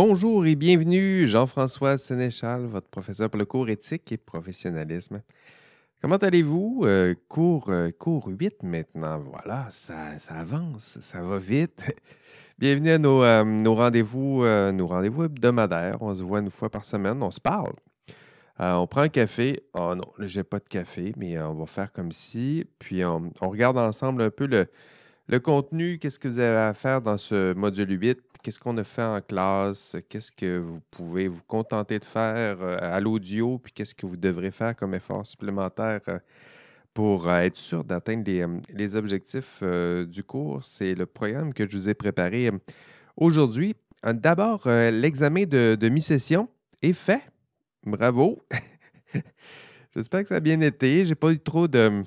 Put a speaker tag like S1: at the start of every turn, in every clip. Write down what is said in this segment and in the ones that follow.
S1: Bonjour et bienvenue, Jean-François Sénéchal, votre professeur pour le cours éthique et professionnalisme. Comment allez-vous? Euh, cours, euh, cours 8 maintenant. Voilà, ça, ça avance, ça va vite. Bienvenue à nos, euh, nos rendez-vous hebdomadaires. On se voit une fois par semaine, on se parle. On prend un café. Oh non, j'ai pas de café, mais on va faire comme si. Puis on regarde ensemble un peu le, le contenu. Qu'est-ce que vous avez à faire dans ce module 8? Qu'est-ce qu'on a fait en classe? Qu'est-ce que vous pouvez vous contenter de faire euh, à l'audio? Puis qu'est-ce que vous devrez faire comme effort supplémentaire euh, pour euh, être sûr d'atteindre les, objectifs du cours? C'est le programme que je vous ai préparé aujourd'hui. D'abord, l'examen de, de mi-session est fait. Bravo. J'espère que ça a bien été. J'ai pas eu trop de.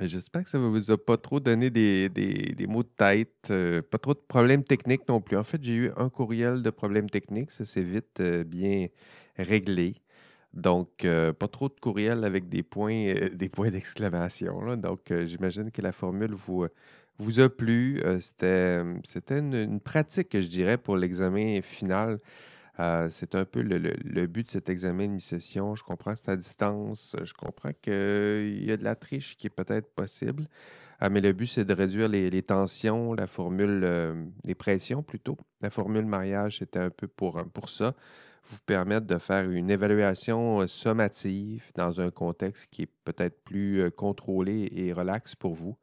S1: J'espère que ça ne vous a pas trop donné des, des- maux de tête, euh, pas trop de problèmes techniques non plus. En fait, j'ai eu un courriel de problèmes techniques. Ça s'est vite euh, bien réglé. Donc, euh, pas trop de courriels avec des points, des points d'exclamation. Donc, j'imagine que la formule vous, vous a plu. C'était, c'était une, une pratique, je dirais, pour l'examen final. Euh, c'est un peu le, le- but de cet examen de mi-session. Je comprends c'est à distance. Je comprends qu'il y a de la triche qui est peut-être possible. Euh, mais le but, c'est de réduire les, tensions, la formule, euh, les pressions plutôt. La formule mariage, c'était un peu pour, euh, pour ça. Vous permettre de faire une évaluation sommative dans un contexte qui est peut-être plus contrôlé et relax pour vous.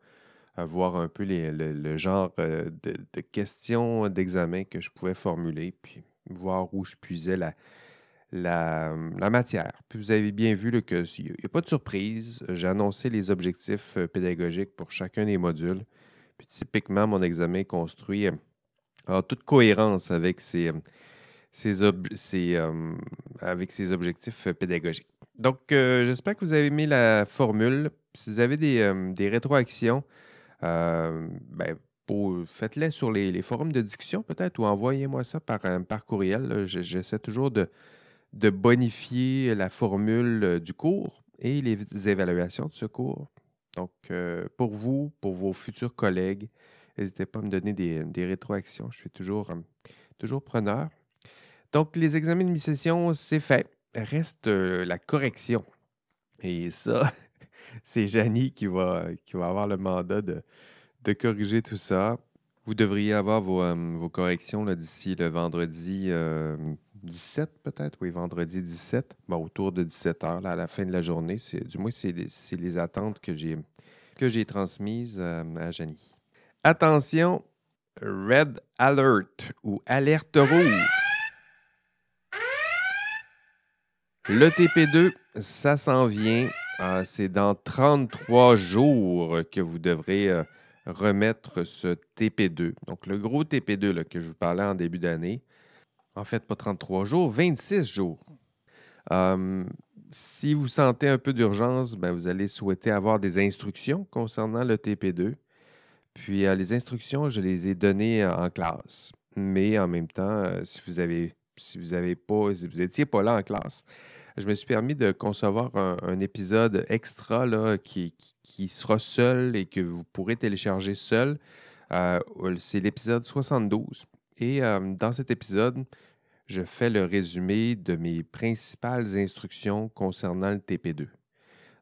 S1: Voir un peu les- le, genre de, de questions d'examen que je pouvais formuler, puis voir où je puisais la, matière. Vous avez bien vu s'il n'y a pas de surprise. J'ai annoncé les objectifs euh, pédagogiques pour chacun des modules. Typiquement, mon examen est construit euh, en toute cohérence avec ces, euh, objectifs pédagogiques. Donc, j'espère que vous avez aimé la formule. Si vous avez des, rétroactions, ben, faites-les sur les, forums de discussion peut-être ou envoyez-moi ça par, euh, par courriel. J'essaie toujours de, bonifier la formule euh, du cours et les évaluations de ce cours. Donc, euh, pour vous, pour vos futurs collègues, n'hésitez pas à me donner des, rétroactions. Je suis toujours, euh, toujours preneur. Donc, les examens de mi-session, c'est fait. Reste euh, la correction. Et ça, c'est Janie qui va, qui va avoir le mandat de, de corriger tout ça. Vous devriez avoir vos, euh, corrections d'ici le vendredi euh, 17, peut-être. Oui, vendredi 17. Bon, autour de 17 heures, là, à la fin de la journée. Du moins, c'est les, attentes que j'ai, que j'ai transmises euh, à Janie. Attention, Red Alert ou Alerte rouge. Le TP2, ça s'en vient. Euh, c'est dans 33 jours que vous devrez euh, remettre ce TP2. Donc, le gros TP2 là, que je vous parlais en début d'année, en fait, pas 33 jours, 26 jours. Euh, si vous sentez un peu d'urgence, ben, vous allez souhaiter avoir des instructions concernant le TP2. Puis, euh, les instructions, je les ai données euh, en classe. Mais en même temps, euh, si vous avez, si vous pas, si vous n'étiez pas là en classe, je me suis permis de concevoir un, épisode extra là, qui, qui- qui sera seul et que vous pourrez télécharger seul. Euh, c'est l'épisode 72. Et euh, dans cet épisode, je fais le résumé de mes principales instructions concernant le TP2.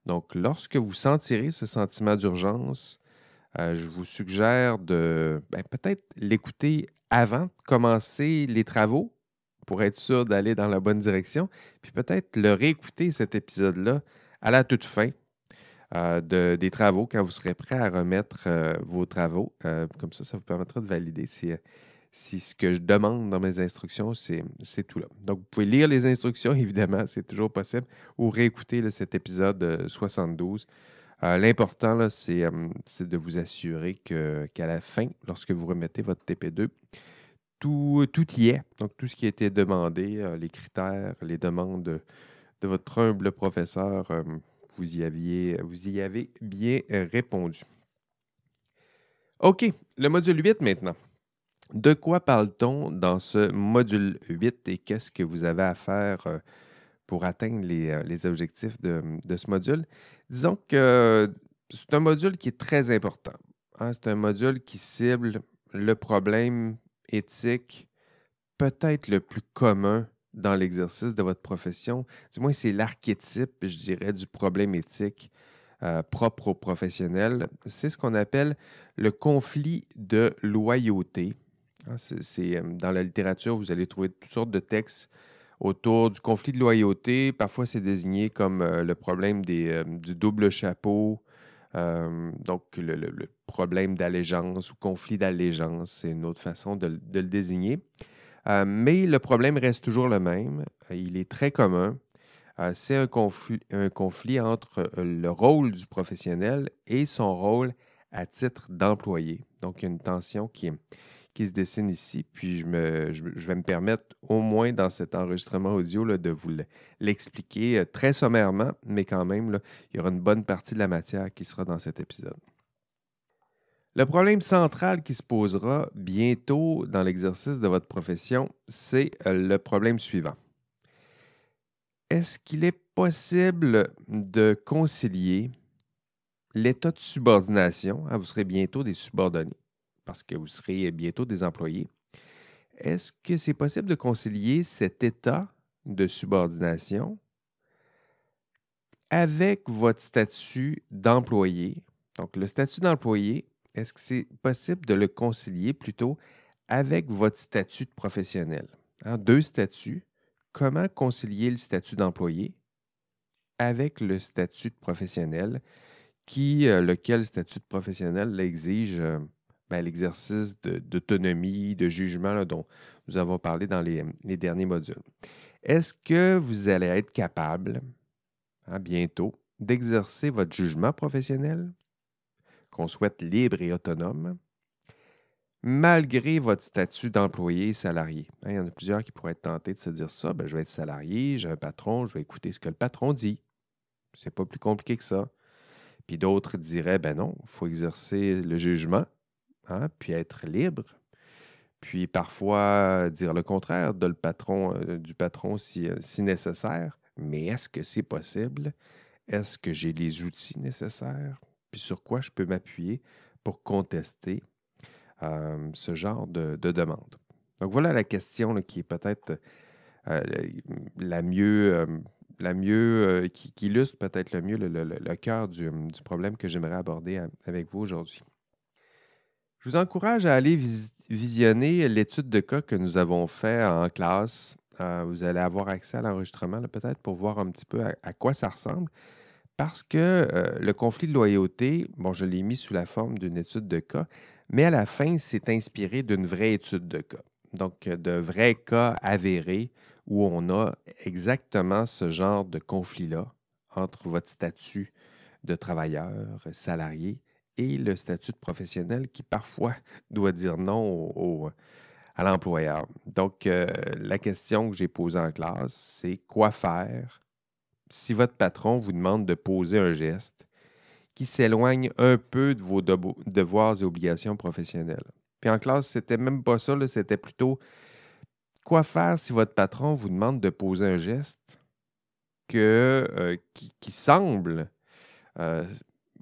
S1: Donc, lorsque vous sentirez ce sentiment d'urgence, euh, je vous suggère de ben, peut-être l'écouter avant de commencer les travaux pour être sûr d'aller dans la bonne direction, puis peut-être le réécouter cet épisode-là à la toute fin euh, de- des travaux quand vous serez prêt à remettre euh, vos travaux. Euh, comme ça, ça vous permettra de valider si, ce que je demande dans mes instructions, c'est tout là. Donc, vous pouvez lire les instructions, évidemment, c'est toujours possible, ou réécouter cet épisode euh, 72. Euh, L'important, c'est de vous assurer qu'à la fin, lorsque vous remettez votre TP2, tout, tout y est. Donc, tout ce qui a été demandé, euh, les critères, les demandes de, votre humble professeur, euh, vous, y avez bien euh, répondu. OK, le module 8 maintenant. De quoi parle-t-on dans ce module 8 et qu'est-ce que vous avez à faire euh, pour atteindre les, euh, objectifs de, de ce module? Disons que c'est un module qui est très important. hein. C'est un module qui cible le problème éthique peut-être le plus commun dans l'exercice de votre profession? Du moins, c'est l'archétype, je dirais, du problème éthique euh, propre aux professionnels. C'est ce qu'on appelle le conflit de loyauté. Hein, c'est, euh, dans la littérature, vous allez trouver toutes sortes de textes autour du conflit de loyauté. Parfois, c'est désigné comme euh, le problème des, du double chapeau, donc le, problème d'allégeance ou conflit d'allégeance, c'est une autre façon de le désigner. Euh, mais le problème reste toujours le même. Euh, il est très commun. Euh, c'est un conflit, un conflit entre le rôle du professionnel et son rôle à titre d'employé. Donc, il y a une tension qui, qui se dessine ici. Puis, je, vais me permettre, au moins dans cet enregistrement audio, de vous l'expliquer très sommairement, mais quand même, il y aura une bonne partie de la matière qui sera dans cet épisode. Le problème central qui se posera bientôt dans l'exercice de votre profession, c'est euh, le problème suivant. Est-ce qu'il est possible de concilier l'état de subordination, hein, vous serez bientôt des subordonnés parce que vous serez bientôt des employés, est-ce que c'est possible de concilier cet état de subordination avec votre statut d'employé? Donc, le statut d'employé, est-ce que c'est possible de le concilier plutôt avec votre statut de professionnel? Deux statuts. Comment concilier le statut d'employé avec le statut de professionnel, qui, euh, lequel statut de professionnel exige euh, ben, l'exercice d'autonomie, de, jugement dont nous avons parlé dans les, derniers modules. Est-ce que vous allez être capable, hein, bientôt, d'exercer votre jugement professionnel? Qu'on souhaite libre et autonome, malgré votre statut d'employé salarié. Hein, il y en a plusieurs qui pourraient être tentés de se dire ça, ben, je vais être salarié, j'ai un patron, je vais écouter ce que le patron dit. C'est pas plus compliqué que ça. Puis d'autres diraient, ben non, il faut exercer le jugement, hein, puis être libre. Puis parfois dire le contraire de le patron, euh, du patron si, euh, si nécessaire. Mais est-ce que c'est possible? Est-ce que j'ai les outils nécessaires? puis sur quoi je peux m'appuyer pour contester euh, ce genre de, demande? Donc voilà la question qui est peut-être euh, la mieux, euh, la mieux qui, illustre peut-être le mieux le, cœur du, problème que j'aimerais aborder avec vous aujourd'hui. Je vous encourage à aller visionner l'étude de cas que nous avons fait en classe. vous allez avoir accès à l'enregistrement peut-être pour voir un petit peu à quoi ça ressemble. Parce que euh, le conflit de loyauté, bon, je l'ai mis sous la forme d'une étude de cas, mais à la fin, c'est inspiré d'une vraie étude de cas. Donc, euh, de vrais cas avérés où on a exactement ce genre de conflit-là entre votre statut de travailleur salarié et le statut de professionnel qui parfois doit dire non à l'employeur. Donc, euh, la question que j'ai posée en classe, c'est quoi faire si votre patron vous demande de poser un geste qui s'éloigne un peu de vos devoirs et obligations professionnelles? Puis en classe, c'était même pas ça, c'était plutôt quoi faire si votre patron vous demande de poser un geste euh, qui, semble euh,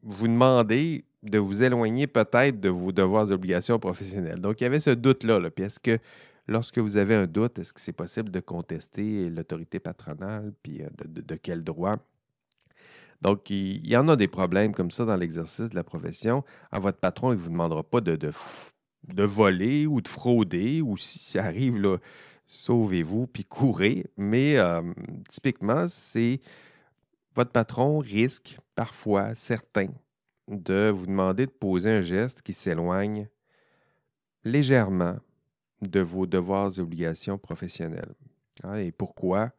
S1: vous demander de vous éloigner peut-être de vos devoirs et obligations professionnelles. Donc, il y avait ce doute-là. Là. Puis est-ce que Lorsque vous avez un doute, est-ce que c'est possible de contester l'autorité patronale, puis euh, de, quel droit? Donc, il, y en a des problèmes comme ça dans l'exercice de la profession. À votre patron, il ne vous demandera pas de, de, voler ou de frauder, ou si ça arrive, sauvez-vous, puis courez. Mais euh, typiquement, c'est votre patron risque parfois, certains, de vous demander de poser un geste qui s'éloigne légèrement de vos devoirs et obligations professionnelles. Hein, et pourquoi?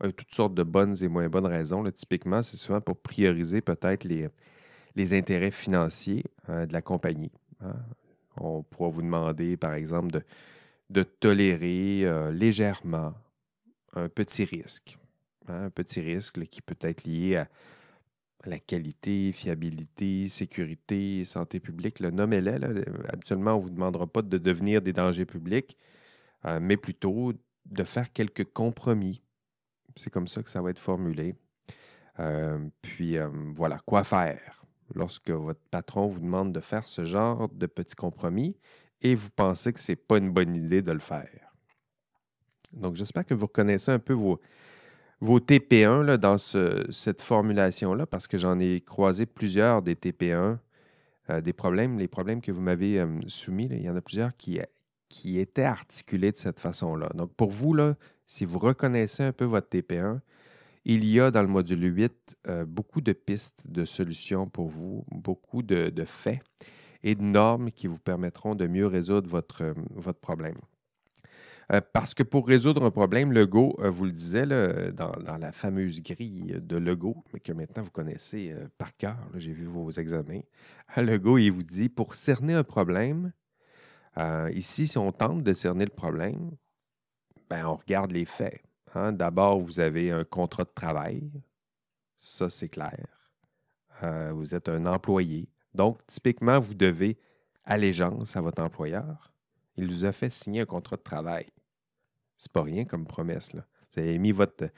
S1: Il y a toutes sortes de bonnes et moins bonnes raisons. typiquement, c'est souvent pour prioriser peut-être les, intérêts financiers hein, de la compagnie. Hein. On pourra vous demander, par exemple, de, tolérer euh, légèrement un petit risque. un petit risque qui peut être lié à, la qualité, fiabilité, sécurité, santé publique, le nommez-les. Habituellement, on ne vous demandera pas de devenir des dangers publics, euh, mais plutôt de faire quelques compromis. C'est comme ça que ça va être formulé. Euh, puis euh, voilà, quoi faire lorsque votre patron vous demande de faire ce genre de petits compromis et vous pensez que ce n'est pas une bonne idée de le faire? Donc, j'espère que vous reconnaissez un peu vos, vos TP1 là, dans cette formulation-là, parce que j'en ai croisé plusieurs des TP1, euh, des problèmes, les problèmes que vous m'avez euh, soumis. il y en a plusieurs qui, qui étaient articulés de cette façon-là. Donc, pour vous, là, si vous reconnaissez un peu votre TP1, il y a dans le module 8 euh, beaucoup de pistes de solutions pour vous, beaucoup de, faits et de normes qui vous permettront de mieux résoudre votre, euh, votre problème. Euh, parce que pour résoudre un problème, Lego, vous le disait dans, la fameuse grille de Lego, mais que maintenant vous connaissez par cœur, j'ai vu vos examens. Lego, il vous dit pour cerner un problème, ici, si on tente de cerner le problème, ben, on regarde les faits. Hein. D'abord, vous avez un contrat de travail. Ça, c'est clair. Euh, vous êtes un employé. Donc, typiquement, vous devez allégeance à votre employeur. Il vous a fait signer un contrat de travail. C'est pas rien comme promesse. Là. Vous avez mis votre,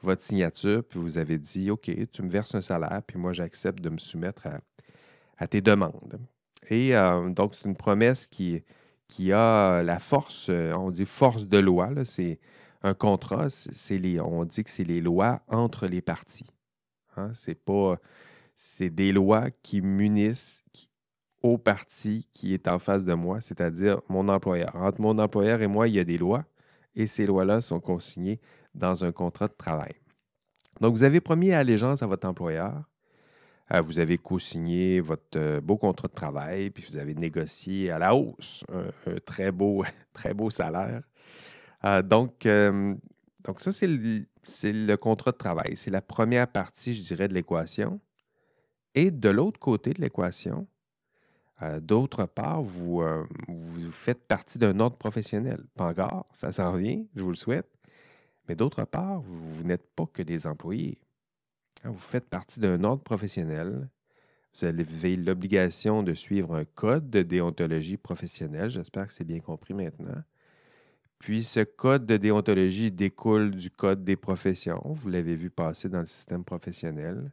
S1: votre signature, puis vous avez dit OK, tu me verses un salaire, puis moi, j'accepte de me soumettre à, tes demandes. Et euh, donc, c'est une promesse qui, qui a la force, euh, on dit force de loi. C'est un contrat, c'est les, on dit que c'est les lois entre les parties. Hein. C'est pas, c'est des lois qui munissent au parti qui est en face de moi, c'est-à-dire mon employeur. Entre mon employeur et moi, il y a des lois et ces lois-là sont consignées dans un contrat de travail. Donc, vous avez promis allégeance à votre employeur. Euh, vous avez co-signé votre euh, beau contrat de travail, puis vous avez négocié à la hausse un très, beau, très beau salaire. Euh, donc, donc, ça, c'est le, contrat de travail. C'est la première partie, je dirais, de l'équation. Et de l'autre côté de l'équation, euh, d'autre part, vous, vous, faites partie d'un ordre professionnel. Pas encore, ça s'en vient, je vous le souhaite. Mais d'autre part, vous, n'êtes pas que des employés. Hein, vous faites partie d'un ordre professionnel. Vous avez l'obligation de suivre un code de déontologie professionnelle. J'espère que c'est bien compris maintenant. Puis ce code de déontologie découle du code des professions, vous l'avez vu passer dans le système professionnel,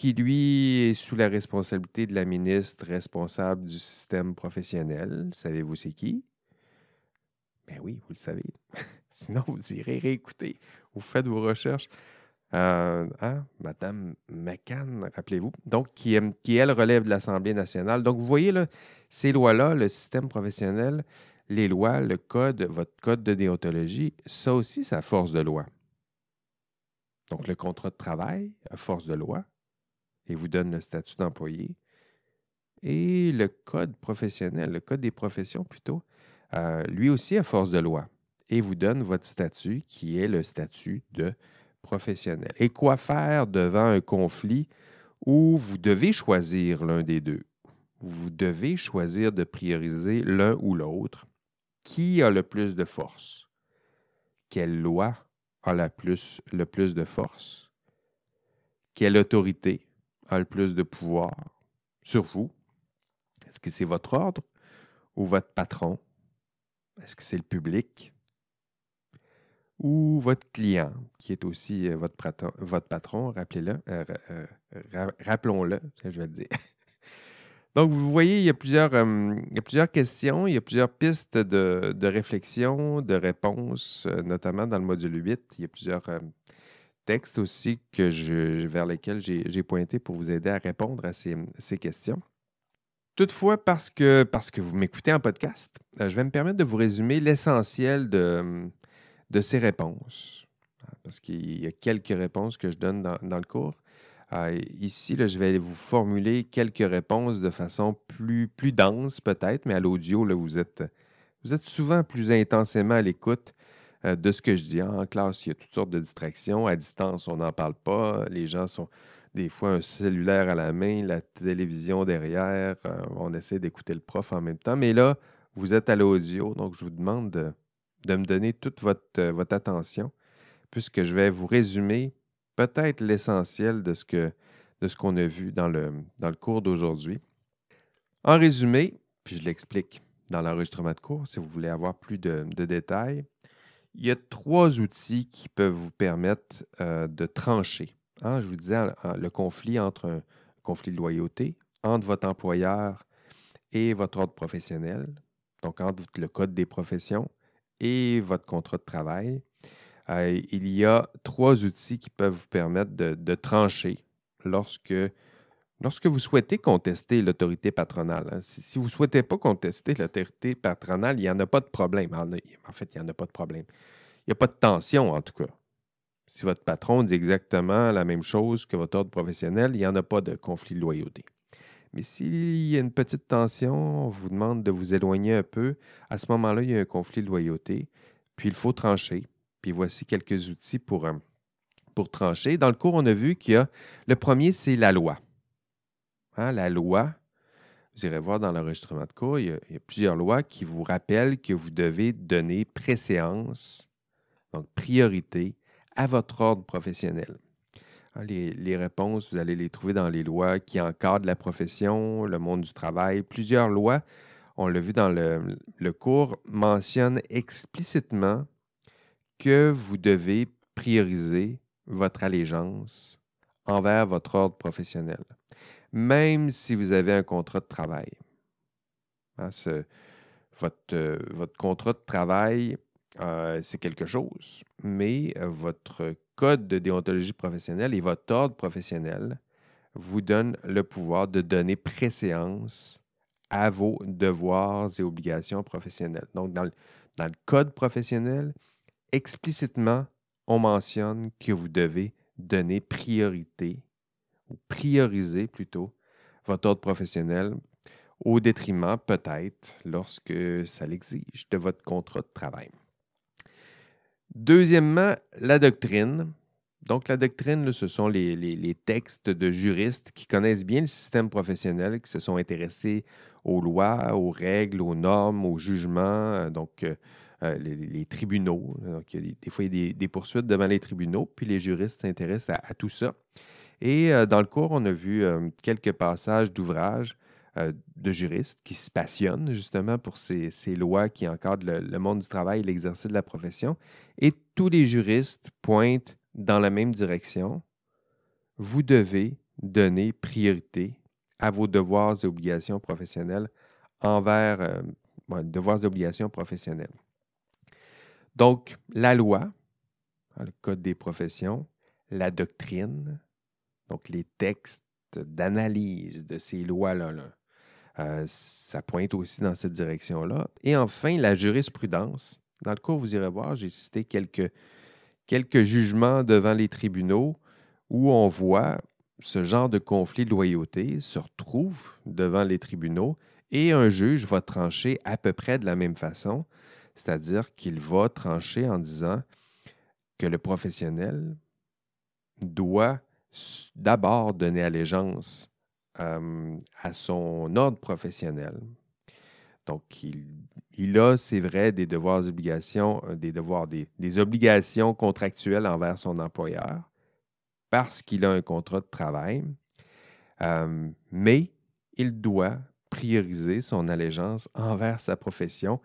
S1: qui lui est sous la responsabilité de la ministre responsable du système professionnel. Savez-vous c'est qui? Ben oui, vous le savez. Sinon, vous irez réécouter. Vous faites vos recherches. Euh, hein? Madame McCann, rappelez-vous. Donc, qui, qui, elle, relève de l'Assemblée nationale. Donc, vous voyez, là, ces lois-là, le système professionnel, les lois, le code, votre code de déontologie, ça aussi, c'est à force de loi. Donc, le contrat de travail, à force de loi, et vous donne le statut d'employé. Et le code professionnel, le code des professions plutôt, euh, lui aussi à force de loi, et vous donne votre statut qui est le statut de professionnel. Et quoi faire devant un conflit où vous devez choisir l'un des deux? Vous devez choisir de prioriser l'un ou l'autre qui a le plus de force? Quelle loi a la le plus de force? Quelle autorité a le plus de pouvoir sur vous? Est-ce que c'est votre ordre ou votre patron? Est-ce que c'est le public? Ou votre client, qui est aussi euh, votre, patron, votre patron rappelez-le, euh, euh, rappelons-le, je vais dire. Donc, vous voyez, il y a plusieurs, euh, plusieurs questions, il y a plusieurs pistes de, réflexion, de réponse, euh, notamment dans le module 8. Il y a plusieurs euh, textes aussi que vers lesquels j'ai pointé pour vous aider à répondre à ces, questions. Toutefois, parce que, parce que vous m'écoutez en podcast, je vais me permettre de vous résumer l'essentiel de, de ces réponses. Parce qu'il y a quelques réponses que je donne dans, dans le cours. Ah, ici, je vais vous formuler quelques réponses de façon plus, plus dense peut-être, mais à l'audio, vous êtes, vous êtes souvent plus intensément à l'écoute euh, de ce que je dis. En classe, il y a toutes sortes de distractions. À distance, on n'en parle pas. Les gens sont des fois un cellulaire à la main, la télévision derrière. Euh, on essaie d'écouter le prof en même temps. Mais là, vous êtes à l'audio, donc je vous demande de, me donner toute votre, euh, votre attention, puisque je vais vous résumer peut-être l'essentiel de ce que de ce qu'on a vu dans le cours d'aujourd'hui. En résumé, puis je l'explique dans l'enregistrement de cours si vous voulez avoir plus de, détails, il y a trois outils qui peuvent vous permettre euh, de trancher. Hein, je vous disais le conflit entre un conflit de loyauté entre votre employeur et votre ordre professionnel, donc entre le code des professions et votre contrat de travail, euh, il y a trois outils qui peuvent vous permettre de, trancher lorsque, lorsque vous souhaitez contester l'autorité patronale. Hein. Si, vous ne souhaitez pas contester l'autorité patronale, il n'y en a pas de problème. En, fait, il n'y en a pas de problème. Il n'y a pas de tension, en tout cas. Si votre patron dit exactement la même chose que votre ordre professionnel, il n'y en a pas de conflit de loyauté. Mais s'il y a une petite tension, on vous demande de vous éloigner un peu, à ce moment-là, il y a un conflit de loyauté, puis il faut trancher. Puis voici quelques outils pour, euh, pour trancher. Dans le cours, on a vu qu'il y a le premier, c'est la loi. Hein, la loi, vous irez voir dans l'enregistrement de cours, il y, a, plusieurs lois qui vous rappellent que vous devez donner préséance, donc priorité, à votre ordre professionnel. Hein, les, réponses, vous allez les trouver dans les lois qui encadrent la profession, le monde du travail. Plusieurs lois, on l'a vu dans le, cours, mentionnent explicitement que vous devez prioriser votre allégeance envers votre ordre professionnel, même si vous avez un contrat de travail. Hein, votre, votre, contrat de travail, euh, c'est quelque chose, mais euh, votre code de déontologie professionnelle et votre ordre professionnel vous donne le pouvoir de donner préséance à vos devoirs et obligations professionnelles. Donc, dans le, dans le code professionnel, explicitement, on mentionne que vous devez donner priorité, ou prioriser plutôt, votre ordre professionnel au détriment, peut-être, lorsque ça l'exige, de votre contrat de travail. Deuxièmement, la doctrine. Donc, la doctrine, ce sont les, textes de juristes qui connaissent bien le système professionnel, qui se sont intéressés aux lois, aux règles, aux normes, aux jugements, euh, donc euh, euh, les, tribunaux. des, fois, il y a des, poursuites devant les tribunaux, puis les juristes s'intéressent à, tout ça. Et dans le cours, on a vu quelques passages d'ouvrages euh, de juristes qui se passionnent justement pour ces, lois qui encadrent le, monde du travail et l'exercice de la profession. Et tous les juristes pointent dans la même direction. Vous devez donner priorité à vos devoirs et obligations professionnelles envers euh, devoirs et obligations professionnelles. Donc, la loi, hein, le Code des professions, la doctrine, donc les textes d'analyse de ces lois-là, là, euh, ça pointe aussi dans cette direction-là. Et enfin, la jurisprudence. Dans le cours, vous irez voir, j'ai cité quelques, quelques jugements devant les tribunaux où on voit ce genre de conflit de loyauté se retrouve devant les tribunaux et un juge va trancher à peu près de la même façon, c'est-à-dire qu'il va trancher en disant que le professionnel doit d'abord donner allégeance euh, à son ordre professionnel. Donc, il, a, c'est vrai, des devoirs, obligations, euh, des obligations contractuelles envers son employeur parce qu'il a un contrat de travail, euh, mais il doit prioriser son allégeance envers sa profession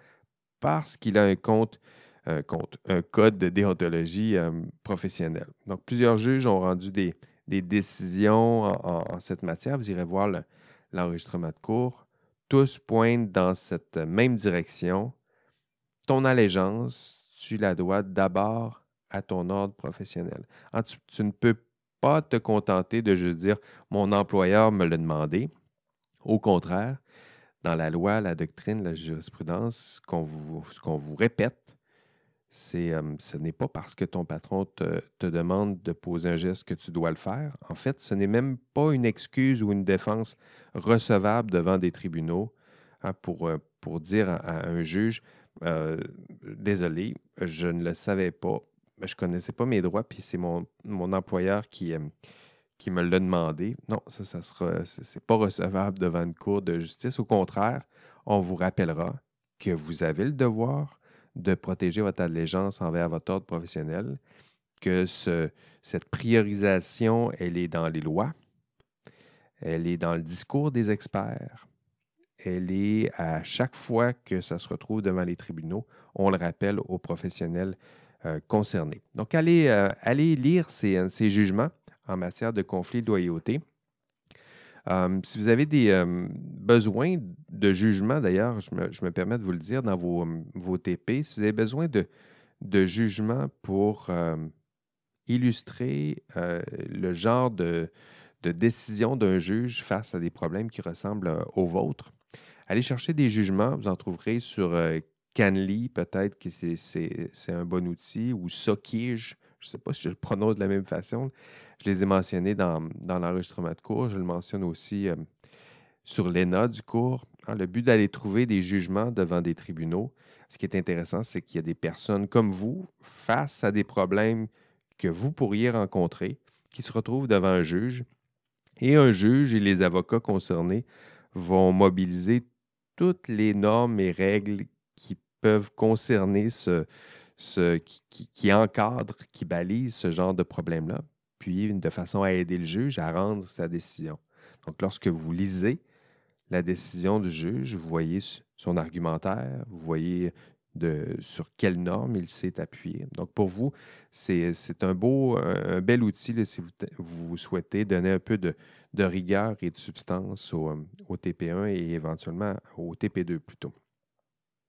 S1: parce qu'il a un code de déontologie professionnelle. Donc, plusieurs juges ont rendu des, des décisions en, cette matière. Vous irez voir l'enregistrement de cours. Tous pointent dans cette même direction. Ton allégeance, tu la dois d'abord à ton ordre professionnel. tu, ne peux pas te contenter de juste dire mon employeur me l'a demandé. Au contraire, dans la loi, la doctrine, la jurisprudence, ce qu'on vous répète, c'est, ce n'est pas parce que ton patron te, demande de poser un geste que tu dois le faire. En fait, ce n'est même pas une excuse ou une défense recevable devant des tribunaux hein, pour, pour dire à, un juge Désolé, je ne le savais pas, je ne connaissais pas mes droits, puis c'est mon, mon employeur qui, qui me l'a demandé. Non, ça, ça sera, c'est pas recevable devant une cour de justice. Au contraire, on vous rappellera que vous avez le devoir de protéger votre allégeance envers votre ordre professionnel, que cette priorisation, elle est dans les lois, elle est dans le discours des experts, elle est à chaque fois que ça se retrouve devant les tribunaux, on le rappelle aux professionnels euh, concernés. Donc, allez, euh, lire ces, ces, jugements en matière de conflit de loyauté. Si vous avez des besoins de jugement, d'ailleurs, je me, permets de vous le dire dans vos, vos TP, si vous avez besoin de, de jugement pour illustrer le genre de, de décision d'un juge face à des problèmes qui ressemblent aux vôtres, allez chercher des jugements. Vous en trouverez sur Canly, peut-être que c'est un bon outil, ou Sokige. Je ne sais pas si je le prononce de la même façon. Je les ai mentionnés dans, l'enregistrement de cours. Je le mentionne aussi euh, sur l'ENA du cours. Hein, le but d'aller trouver des jugements devant des tribunaux. Ce qui est intéressant, c'est qu'il y a des personnes comme vous face à des problèmes que vous pourriez rencontrer qui se retrouvent devant un juge. Et un juge et les avocats concernés vont mobiliser toutes les normes et règles qui peuvent concerner ce, ce qui, encadre, qui balise ce genre de problème-là puis de façon à aider le juge à rendre sa décision. Donc, lorsque vous lisez la décision du juge, vous voyez son argumentaire, vous voyez sur quelle norme il s'est appuyé. Donc, pour vous, c'est un beau, bel outil si vous, souhaitez donner un peu de, rigueur et de substance au, au TP1 et éventuellement au TP2 plutôt.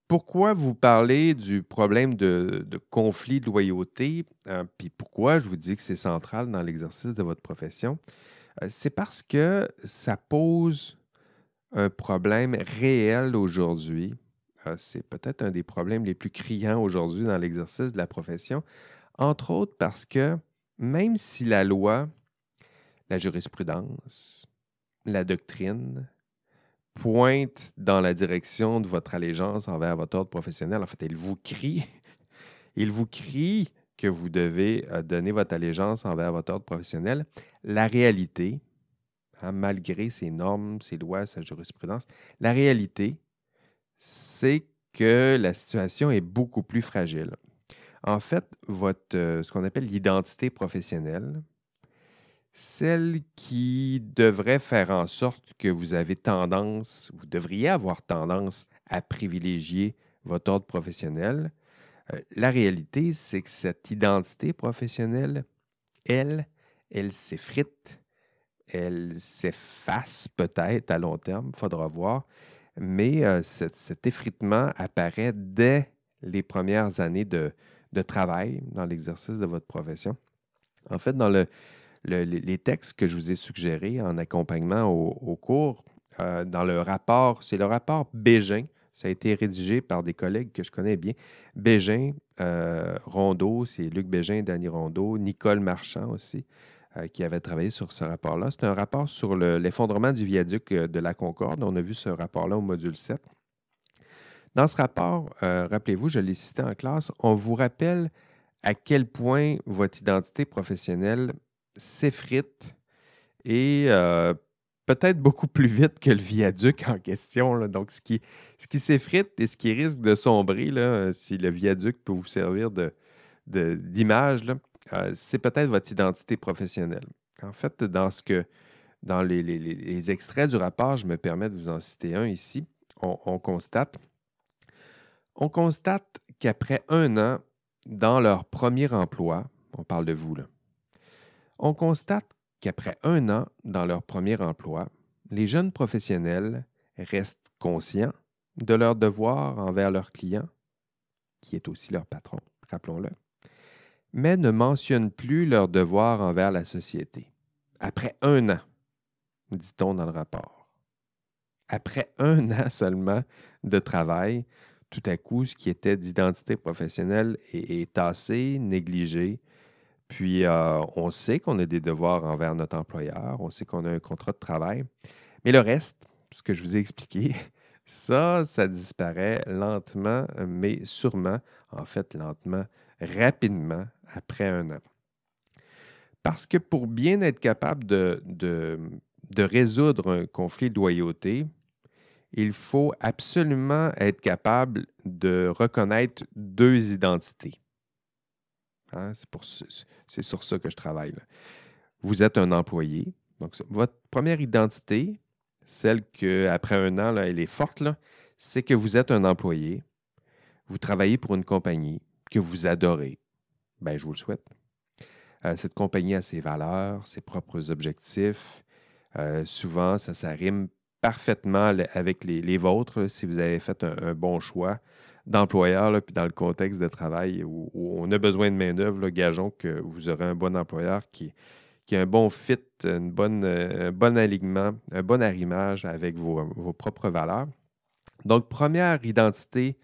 S1: Pourquoi vous parlez du problème de, conflit de loyauté, euh, puis pourquoi je vous dis que c'est central dans l'exercice de votre profession? Euh, c'est parce que ça pose un problème réel aujourd'hui. Euh, c'est peut-être un des problèmes les plus criants aujourd'hui dans l'exercice de la profession, entre autres parce que même si la loi, la jurisprudence, la doctrine, pointe dans la direction de votre allégeance envers votre ordre professionnel. En fait, il vous crie, il vous crie que vous devez euh, donner votre allégeance envers votre ordre professionnel. La réalité, hein, malgré ces normes, ces lois, sa jurisprudence, la réalité, c'est que la situation est beaucoup plus fragile. En fait, votre, euh, ce qu'on appelle l'identité professionnelle, celle qui devrait faire en sorte que vous avez tendance, vous devriez avoir tendance à privilégier votre ordre professionnel. Euh, la réalité, c'est que cette identité professionnelle, elle, elle s'effrite, elle s'efface peut-être à long terme, faudra voir, mais euh, cet, effritement apparaît dès les premières années de travail dans l'exercice de votre profession. En fait, dans le, les textes que je vous ai suggérés en accompagnement au, cours, euh, dans le rapport, c'est le rapport Bégin. Ça a été rédigé par des collègues que je connais bien. Bégin, euh, Rondeau, c'est Luc Bégin, Danny Rondeau, Nicole Marchand aussi, euh, qui avait travaillé sur ce rapport-là. C'est un rapport sur l'effondrement du viaduc de la Concorde. On a vu ce rapport-là au module 7. Dans ce rapport, rappelez-vous, je l'ai cité en classe, on vous rappelle à quel point votre identité professionnelle s'effrite et euh, peut-être beaucoup plus vite que le viaduc en question. Donc, ce qui, ce qui s'effrite et ce qui risque de sombrer, là, si le viaduc peut vous servir d'image, de, euh, c'est peut-être votre identité professionnelle. En fait, dans ce que dans les, extraits du rapport, je me permets de vous en citer un ici. On, constate, on constate qu'après un an dans leur premier emploi, on parle de vous, là, on constate qu'après un an dans leur premier emploi, les jeunes professionnels restent conscients de leur devoir envers leurs clients, qui est aussi leur patron, rappelons-le, mais ne mentionnent plus leur devoir envers la société. Après un an, dit-on dans le rapport. Après un an seulement de travail, tout à coup, ce qui était d'identité professionnelle est, est tassé, négligé, puis, euh, on sait qu'on a des devoirs envers notre employeur, on sait qu'on a un contrat de travail, mais le reste, ce que je vous ai expliqué, ça, ça disparaît lentement, mais sûrement, en fait, lentement, rapidement, après un an. Parce que pour bien être capable de, résoudre un conflit de loyauté, il faut absolument être capable de reconnaître deux identités. Hein, c'est, sur ça que je travaille. Vous êtes un employé. Donc, votre première identité, celle qu'après un an, elle est forte, c'est que vous êtes un employé. Vous travaillez pour une compagnie que vous adorez. Ben, je vous le souhaite. Euh, cette compagnie a ses valeurs, ses propres objectifs. Euh, souvent, ça, ça rime parfaitement avec les, vôtres si vous avez fait un, bon choix d'employeur, puis dans le contexte de travail où, on a besoin de main-d'œuvre, gageons que vous aurez un bon employeur qui, a un bon fit, bonne, un bon alignement, un bon arrimage avec vos propres valeurs. Donc, première identité,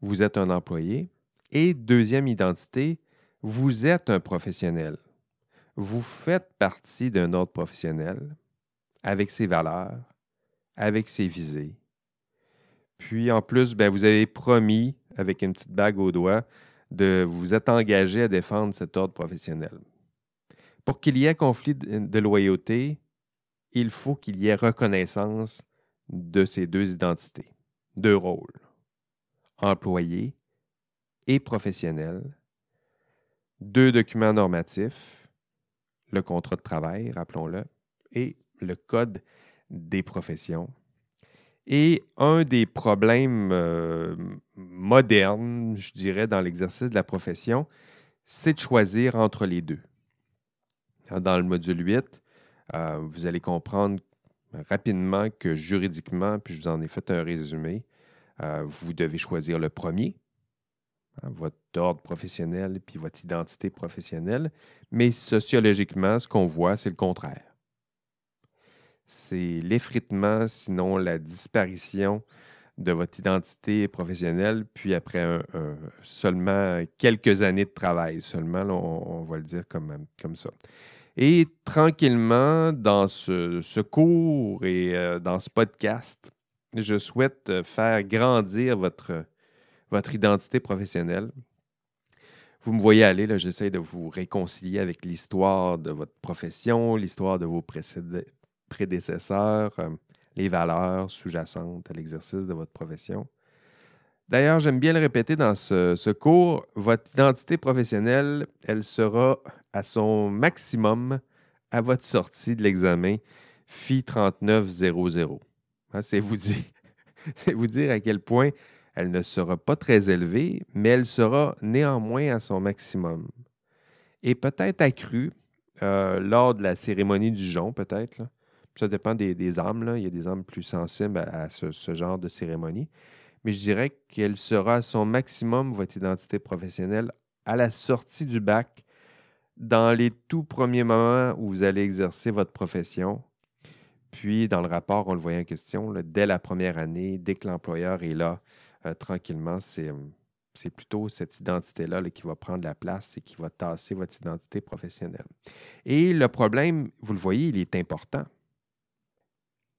S1: vous êtes un employé. Et deuxième identité, vous êtes un professionnel. Vous faites partie d'un autre professionnel avec ses valeurs, avec ses visées. Puis en plus, ben, vous avez promis, avec une petite bague au doigt, de vous être engagé à défendre cet ordre professionnel. Pour qu'il y ait conflit de loyauté, il faut qu'il y ait reconnaissance de ces deux identités, deux rôles, employé et professionnel, deux documents normatifs, le contrat de travail, rappelons-le, et le code des professions. Et un des problèmes euh, modernes, je dirais, dans l'exercice de la profession, c'est de choisir entre les deux. Dans le module 8, euh, vous allez comprendre rapidement que juridiquement, puis je vous en ai fait un résumé, euh, vous devez choisir le premier, hein, votre ordre professionnel, puis votre identité professionnelle. Mais sociologiquement, ce qu'on voit, c'est le contraire. C'est l'effritement, sinon la disparition de votre identité professionnelle, puis après seulement quelques années de travail, seulement, on, va le dire comme, ça. Et tranquillement, dans ce, cours et euh, dans ce podcast, je souhaite faire grandir votre, votre identité professionnelle. Vous me voyez aller, j'essaie de vous réconcilier avec l'histoire de votre profession, l'histoire de vos prédécesseurs, euh, les valeurs sous-jacentes à l'exercice de votre profession. D'ailleurs, j'aime bien le répéter dans ce, cours, votre identité professionnelle, elle sera à son maximum à votre sortie de l'examen FI 3900. Hein, c'est vous, dire, vous dire à quel point elle ne sera pas très élevée, mais elle sera néanmoins à son maximum. Et peut-être accrue euh, lors de la cérémonie du jonc, peut-être. Ça dépend des, âmes. Il y a des âmes plus sensibles à, ce, genre de cérémonie mais je dirais qu'elle sera à son maximum, votre identité professionnelle, à la sortie du bac, dans les tout premiers moments où vous allez exercer votre profession. Puis, dans le rapport, on le voyait en question, dès la première année, dès que l'employeur est là, euh, tranquillement, c'est, c'est plutôt cette identité-là qui va prendre la place et qui va tasser votre identité professionnelle. Et le problème, vous le voyez, il est important.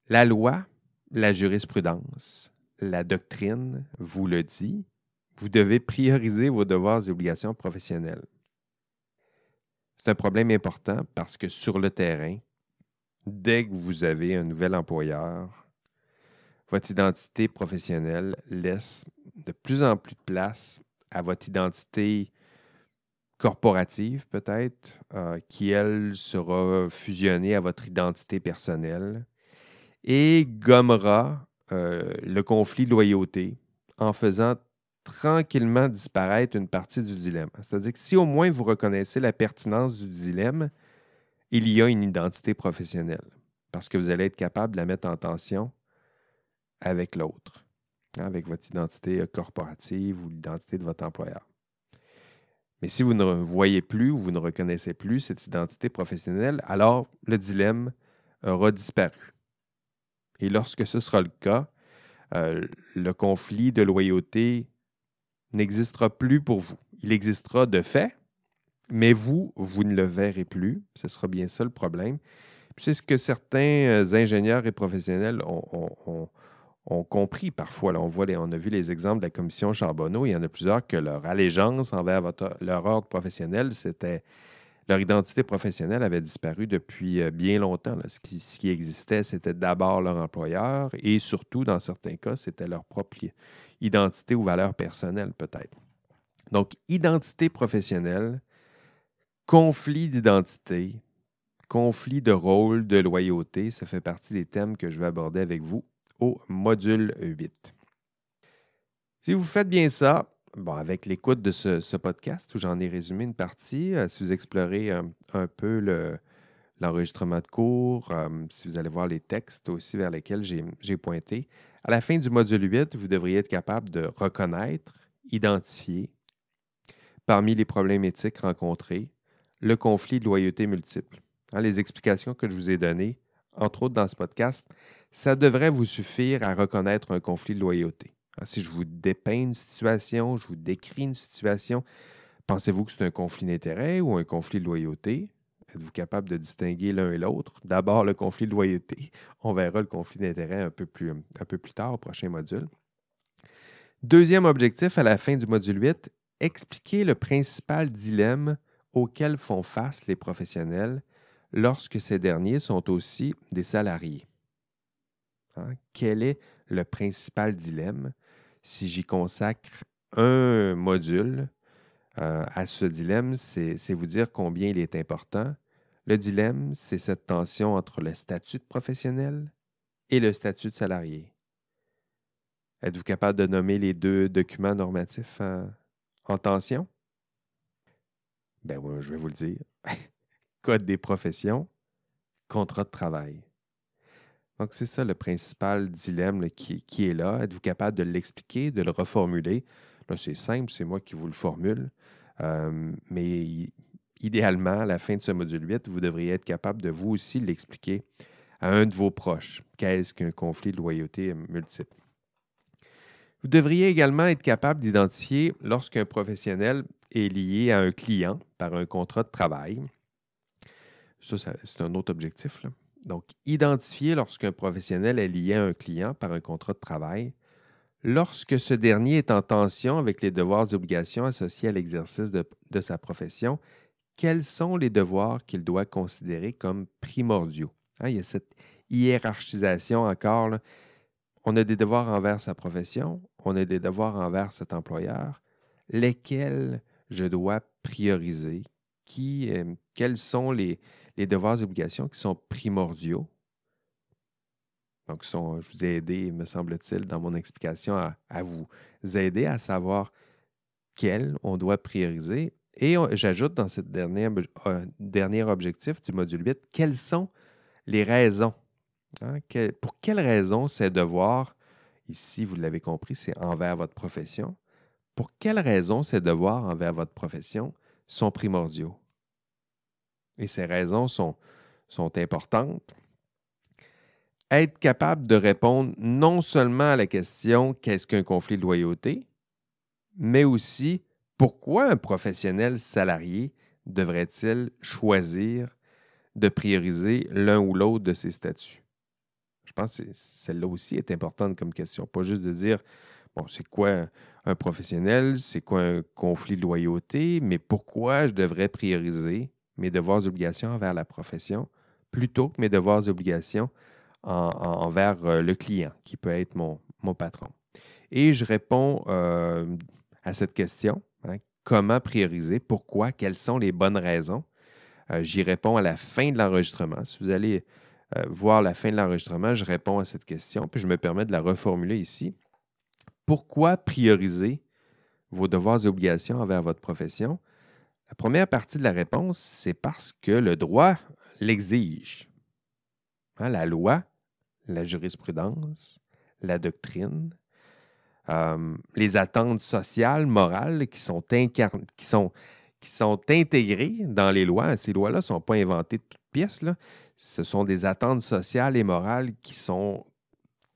S1: La loi, la jurisprudence, la doctrine vous le dit, vous devez prioriser vos devoirs et obligations professionnelles. C'est un problème important parce que sur le terrain, dès que vous avez un nouvel employeur, votre identité professionnelle laisse de plus en plus de place à votre identité corporative peut-être, euh, qui, elle, sera fusionnée à votre identité personnelle et gommera euh, le conflit de loyauté en faisant tranquillement disparaître une partie du dilemme. C'est-à-dire que si au moins vous reconnaissez la pertinence du dilemme, il y a une identité professionnelle parce que vous allez être capable de la mettre en tension avec l'autre, hein, avec votre identité euh, corporative ou l'identité de votre employeur. Mais si vous ne voyez plus ou vous ne reconnaissez plus cette identité professionnelle, alors le dilemme aura disparu. Et lorsque ce sera le cas, euh, le conflit de loyauté n'existera plus pour vous. Il existera de fait, mais vous, vous ne le verrez plus. Ce sera bien ça le problème. C'est ce que certains euh, ingénieurs et professionnels ont, compris parfois. On, voit on a vu les exemples de la commission Charbonneau. Il y en a plusieurs que leur allégeance envers leur ordre professionnel, c'était leur identité professionnelle avait disparu depuis euh, bien longtemps. Ce, qui, existait, c'était d'abord leur employeur et surtout, dans certains cas, c'était leur propre identité ou valeur personnelle, peut-être. Donc, identité professionnelle, conflit d'identité, conflit de rôle, de loyauté, ça fait partie des thèmes que je vais aborder avec vous au module 8. Si vous faites bien ça, Bon, avec l'écoute de ce, podcast où j'en ai résumé une partie, euh, si vous explorez euh, un peu l'enregistrement de cours, euh, si vous allez voir les textes aussi vers lesquels j'ai pointé. À la fin du module 8, vous devriez être capable de reconnaître, identifier, parmi les problèmes éthiques rencontrés, le conflit de loyauté multiple. Hein, les explications que je vous ai données, entre autres dans ce podcast, ça devrait vous suffire à reconnaître un conflit de loyauté. Hein, si je vous dépeins une situation, je vous décris une situation, pensez-vous que c'est un conflit d'intérêt ou un conflit de loyauté? Êtes-vous capable de distinguer l'un et l'autre? D'abord, le conflit de loyauté. On verra le conflit d'intérêt un, peu plus, un peu plus tard au prochain module. Deuxième objectif à la fin du module 8, expliquer le principal dilemme auquel font face les professionnels lorsque ces derniers sont aussi des salariés. Hein? Quel est le principal dilemme? Si j'y consacre un module euh, à ce dilemme, c'est vous dire combien il est important. Le dilemme, c'est cette tension entre le statut de professionnel et le statut de salarié. Êtes-vous capable de nommer les deux documents normatifs en, tension? Ben oui, je vais vous le dire. Code des professions, contrat de travail. Donc, c'est ça le principal dilemme qui, est là. Êtes-vous capable de l'expliquer, de le reformuler? Là, c'est simple, c'est moi qui vous le formule. Euh, mais idéalement, à la fin de ce module 8, vous devriez être capable de vous aussi l'expliquer à un de vos proches. Qu'est-ce qu'un conflit de loyauté multiple? Vous devriez également être capable d'identifier lorsqu'un professionnel est lié à un client par un contrat de travail. Ça, c'est un autre objectif. Donc, identifier lorsqu'un professionnel est lié à un client par un contrat de travail lorsque ce dernier est en tension avec les devoirs et obligations associés à l'exercice de, sa profession, quels sont les devoirs qu'il doit considérer comme primordiaux? Hein, il y a cette hiérarchisation encore. On a des devoirs envers sa profession, on a des devoirs envers cet employeur, lesquels je dois prioriser, euh, quels sont les, devoirs et obligations qui sont primordiaux. Donc, je vous ai aidé, me semble-t-il, dans mon explication à, vous aider à savoir quels on doit prioriser. Et j'ajoute dans ce dernier, euh, dernier objectif du module 8, quelles sont les raisons. Hein, pour quelles raisons ces devoirs Ici, vous l'avez compris, c'est envers votre profession. Pour quelles raisons ces devoirs envers votre profession sont primordiaux? Et ces raisons sont, importantes. Être capable de répondre non seulement à la question qu'est-ce qu'un conflit de loyauté, mais aussi pourquoi un professionnel salarié devrait-il choisir de prioriser l'un ou l'autre de ses statuts? Je pense que celle-là aussi est importante comme question. Pas juste de dire, bon, c'est quoi un professionnel, c'est quoi un conflit de loyauté, mais pourquoi je devrais prioriser mes devoirs et obligations envers la profession plutôt que mes devoirs et obligations envers euh, le client, qui peut être mon, patron. Et je réponds euh, à cette question, hein, comment prioriser, pourquoi, quelles sont les bonnes raisons? Euh, j'y réponds à la fin de l'enregistrement. Si vous allez voir la fin de l'enregistrement, je réponds à cette question, puis je me permets de la reformuler ici. Pourquoi prioriser vos devoirs et obligations envers votre profession? La première partie de la réponse, c'est parce que le droit l'exige. Hein, la loi, la jurisprudence, la doctrine, euh, les attentes sociales, morales qui sont, intégrées dans les lois. Ces lois-là ne sont pas inventées de toutes pièces. Ce sont des attentes sociales et morales qui sont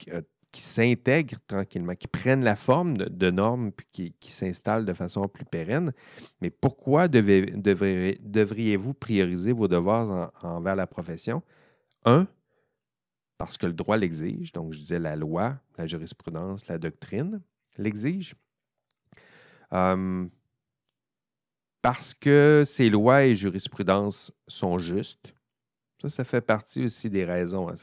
S1: euh, qui s'intègrent tranquillement, qui prennent la forme de, normes puis qui, s'installent de façon plus pérenne. Mais pourquoi devriez-vous prioriser vos devoirs envers la profession? Un, parce que le droit l'exige. Donc, je disais la loi, la jurisprudence, la doctrine l'exige. Hum, parce que ces lois et jurisprudences sont justes, ça, ça fait partie aussi des raisons. Hein.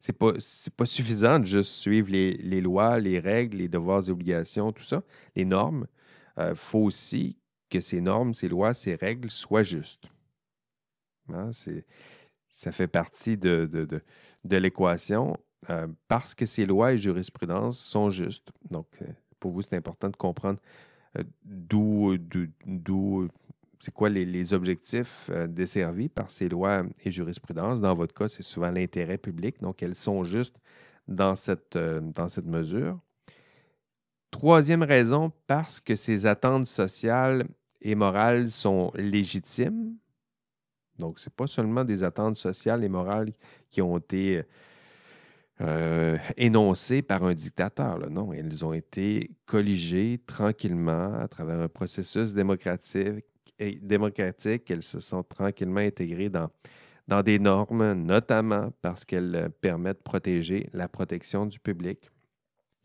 S1: C'est pas, pas suffisant de juste suivre les, lois, les règles, les devoirs et obligations, tout ça, les normes. Il euh, faut aussi que ces normes, ces lois, ces règles soient justes. Hein, ça fait partie de, de, l'équation euh, parce que ces lois et jurisprudences sont justes. Donc, euh, pour vous, c'est important de comprendre d'où c'est quoi les, objectifs euh, desservis par ces lois et jurisprudences? Dans votre cas, c'est souvent l'intérêt public. Donc, elles sont justes dans cette, euh, dans cette mesure. Troisième raison, parce que ces attentes sociales et morales sont légitimes. Donc, ce n'est pas seulement des attentes sociales et morales qui ont été euh, énoncées par un dictateur. Non, elles ont été colligées tranquillement à travers un processus démocratique démocratiques, elles se sont tranquillement intégrées dans, dans des normes, notamment parce qu'elles euh, permettent de protéger la protection du public.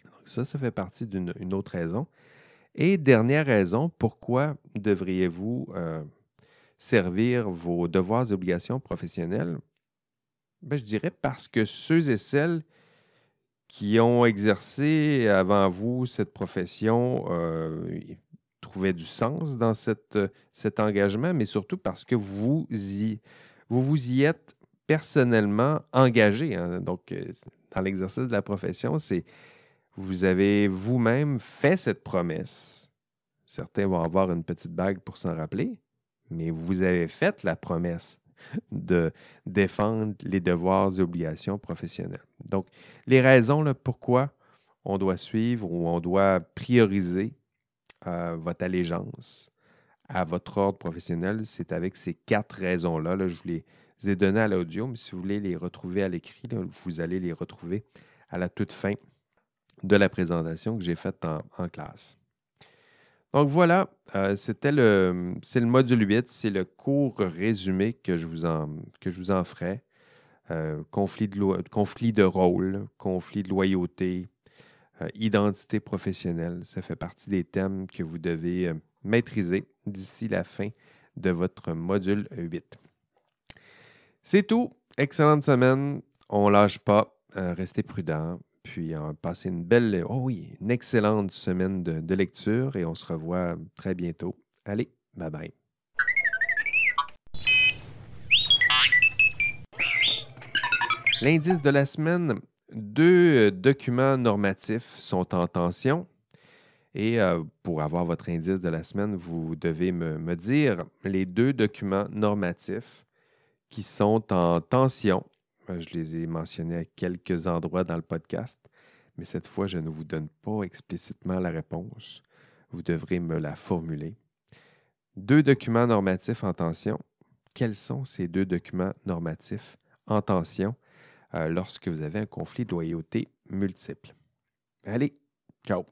S1: Donc ça, ça fait partie d'une autre raison. Et dernière raison, pourquoi devriez-vous euh, servir vos devoirs et obligations professionnelles? Ben, je dirais parce que ceux et celles qui ont exercé avant vous cette profession euh, trouvait du sens dans cette, euh, cet engagement, mais surtout parce que vous y, vous, vous y êtes personnellement engagé. Hein. Donc, euh, dans l'exercice de la profession, c'est vous avez vous-même fait cette promesse. Certains vont avoir une petite bague pour s'en rappeler, mais vous avez fait la promesse de défendre les devoirs et obligations professionnelles. Donc, les raisons là, pourquoi on doit suivre ou on doit prioriser votre allégeance à votre ordre professionnel, c'est avec ces quatre raisons-là. Là, je vous les ai données à l'audio, mais si vous voulez les retrouver à l'écrit, vous allez les retrouver à la toute fin de la présentation que j'ai faite en, classe. Donc voilà, euh, c'était le, c'est le module 8, c'est le cours résumé que je vous en, que je vous en ferai. Euh, conflit, de conflit de rôle, conflit de loyauté, euh, identité professionnelle. Ça fait partie des thèmes que vous devez euh, maîtriser d'ici la fin de votre module 8. C'est tout. Excellente semaine. On lâche pas. Euh, restez prudent. Puis passez une belle, oh oui, une excellente semaine de, de lecture et on se revoit très bientôt. Allez, bye bye. L'indice de la semaine, deux euh, documents normatifs sont en tension. Et euh, pour avoir votre indice de la semaine, vous devez me, dire les deux documents normatifs qui sont en tension. Euh, je les ai mentionnés à quelques endroits dans le podcast, mais cette fois, je ne vous donne pas explicitement la réponse. Vous devrez me la formuler. Deux documents normatifs en tension. Quels sont ces deux documents normatifs en tension? Euh, lorsque vous avez un conflit de loyauté multiple. Allez, ciao!